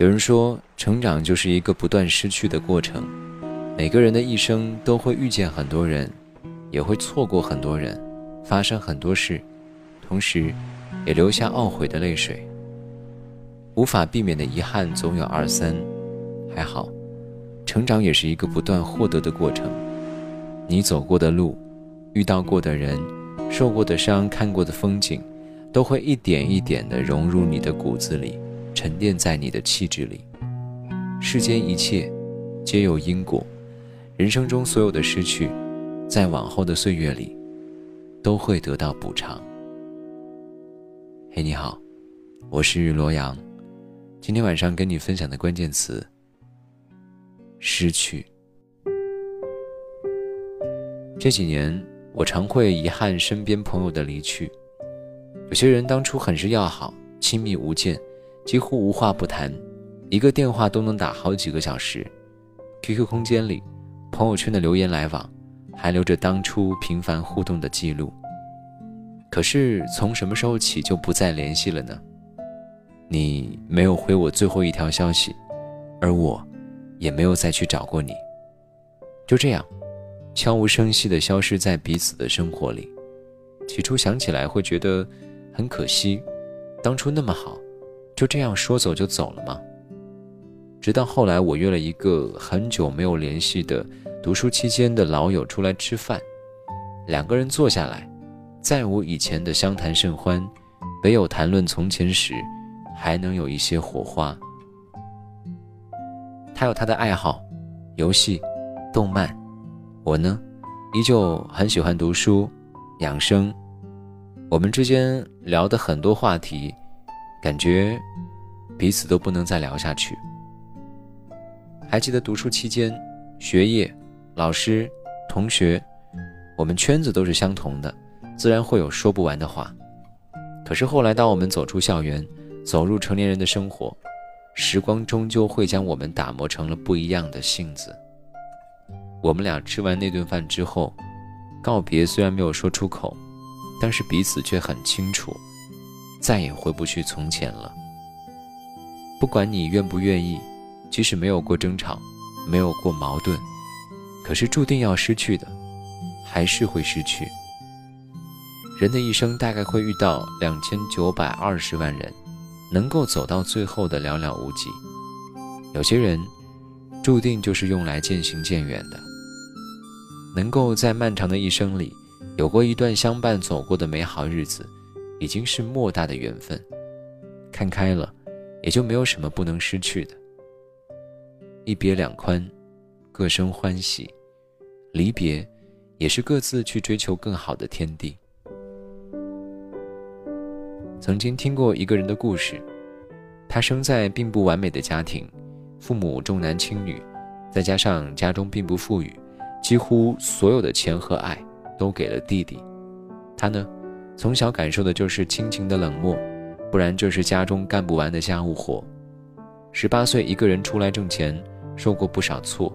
有人说，成长就是一个不断失去的过程。每个人的一生都会遇见很多人，也会错过很多人，发生很多事，同时，也留下懊悔的泪水。无法避免的遗憾总有二三，还好，成长也是一个不断获得的过程。你走过的路，遇到过的人，受过的伤，看过的风景，都会一点一点地融入你的骨子里。沉淀在你的气质里。世间一切皆有因果，人生中所有的失去，在往后的岁月里都会得到补偿。嘿，你好，我是罗阳，今天晚上跟你分享的关键词：失去。这几年，我常会遗憾身边朋友的离去。有些人当初很是要好，亲密无间。几乎无话不谈，一个电话都能打好几个小时。QQ 空间里，朋友圈的留言来往，还留着当初频繁互动的记录。可是从什么时候起就不再联系了呢？你没有回我最后一条消息，而我，也没有再去找过你。就这样，悄无声息地消失在彼此的生活里。起初想起来会觉得很可惜，当初那么好。就这样说走就走了吗？直到后来，我约了一个很久没有联系的读书期间的老友出来吃饭，两个人坐下来，再无以前的相谈甚欢，唯有谈论从前时，还能有一些火花。他有他的爱好，游戏、动漫，我呢，依旧很喜欢读书、养生。我们之间聊的很多话题。感觉彼此都不能再聊下去。还记得读书期间，学业、老师、同学，我们圈子都是相同的，自然会有说不完的话。可是后来，当我们走出校园，走入成年人的生活，时光终究会将我们打磨成了不一样的性子。我们俩吃完那顿饭之后，告别虽然没有说出口，但是彼此却很清楚。再也回不去从前了。不管你愿不愿意，即使没有过争吵，没有过矛盾，可是注定要失去的，还是会失去。人的一生大概会遇到两千九百二十万人，能够走到最后的寥寥无几。有些人，注定就是用来渐行渐远的。能够在漫长的一生里，有过一段相伴走过的美好日子。已经是莫大的缘分，看开了，也就没有什么不能失去的。一别两宽，各生欢喜；离别，也是各自去追求更好的天地。曾经听过一个人的故事，他生在并不完美的家庭，父母重男轻女，再加上家中并不富裕，几乎所有的钱和爱都给了弟弟，他呢？从小感受的就是亲情的冷漠，不然就是家中干不完的家务活。十八岁一个人出来挣钱，受过不少挫，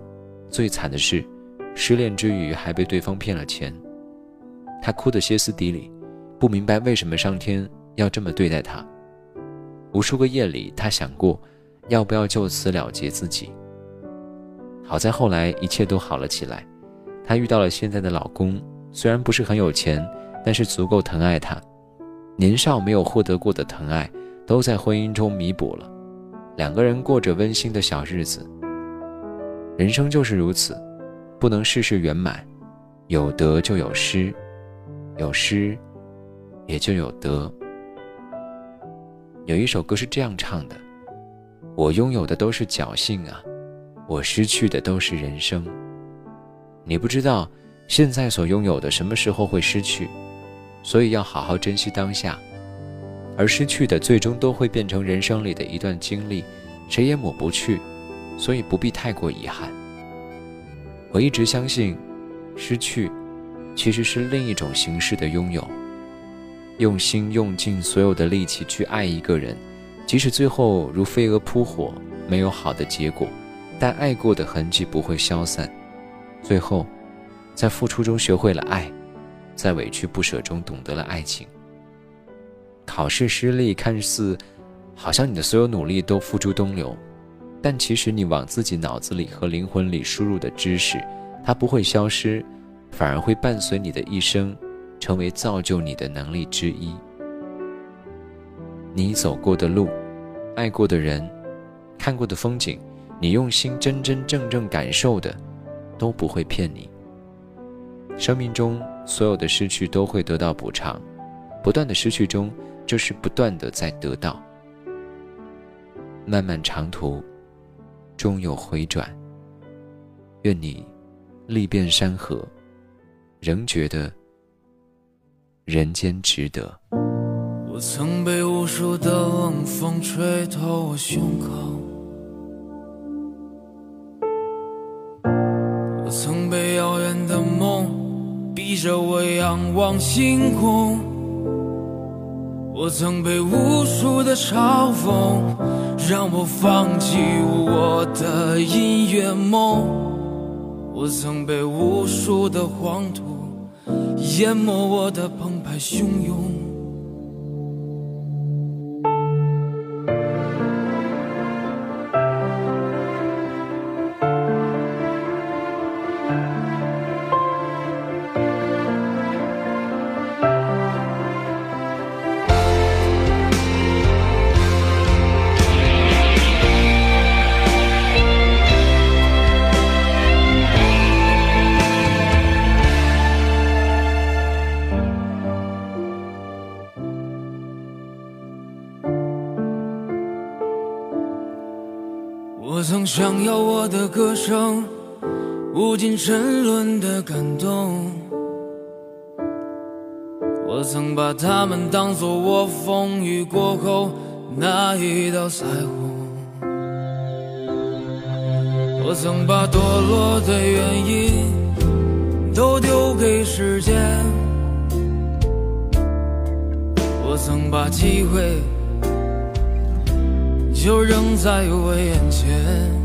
最惨的是，失恋之余还被对方骗了钱。他哭得歇斯底里，不明白为什么上天要这么对待他。无数个夜里，他想过，要不要就此了结自己。好在后来一切都好了起来，她遇到了现在的老公，虽然不是很有钱。但是足够疼爱他，年少没有获得过的疼爱，都在婚姻中弥补了。两个人过着温馨的小日子。人生就是如此，不能事事圆满，有得就有失，有失也就有得。有一首歌是这样唱的：“我拥有的都是侥幸啊，我失去的都是人生。”你不知道现在所拥有的什么时候会失去。所以要好好珍惜当下，而失去的最终都会变成人生里的一段经历，谁也抹不去，所以不必太过遗憾。我一直相信，失去其实是另一种形式的拥有。用心用尽所有的力气去爱一个人，即使最后如飞蛾扑火，没有好的结果，但爱过的痕迹不会消散。最后，在付出中学会了爱。在委屈不舍中懂得了爱情。考试失利，看似好像你的所有努力都付诸东流，但其实你往自己脑子里和灵魂里输入的知识，它不会消失，反而会伴随你的一生，成为造就你的能力之一。你走过的路，爱过的人，看过的风景，你用心真真正正感受的，都不会骗你。生命中所有的失去都会得到补偿，不断的失去中，就是不断的在得到。漫漫长途。终有回转。愿你历遍山河，仍觉得人间值得。我曾被无数的冷风吹透我胸口，着我仰望星空，我曾被无数的嘲讽。让我放弃我的音乐梦，我曾被无数的黄土淹没我的澎湃汹涌。想要我的歌声无尽沉沦的感动，我曾把他们当作我风雨过后那一道彩虹，我曾把堕落的原因都丢给时间，我曾把机会。就扔在我眼前。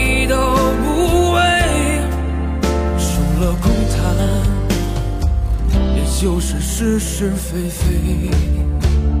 就是是是非非。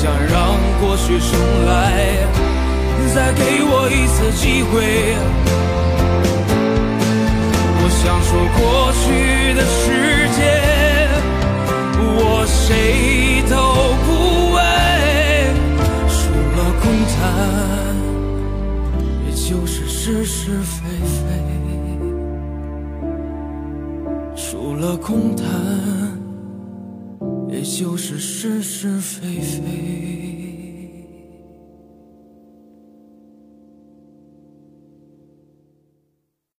想让过去重来，再给我一次机会。我想说，过去的世界我谁都不为，除了空谈，也就是是是非非。除了空谈。也就是是是非非。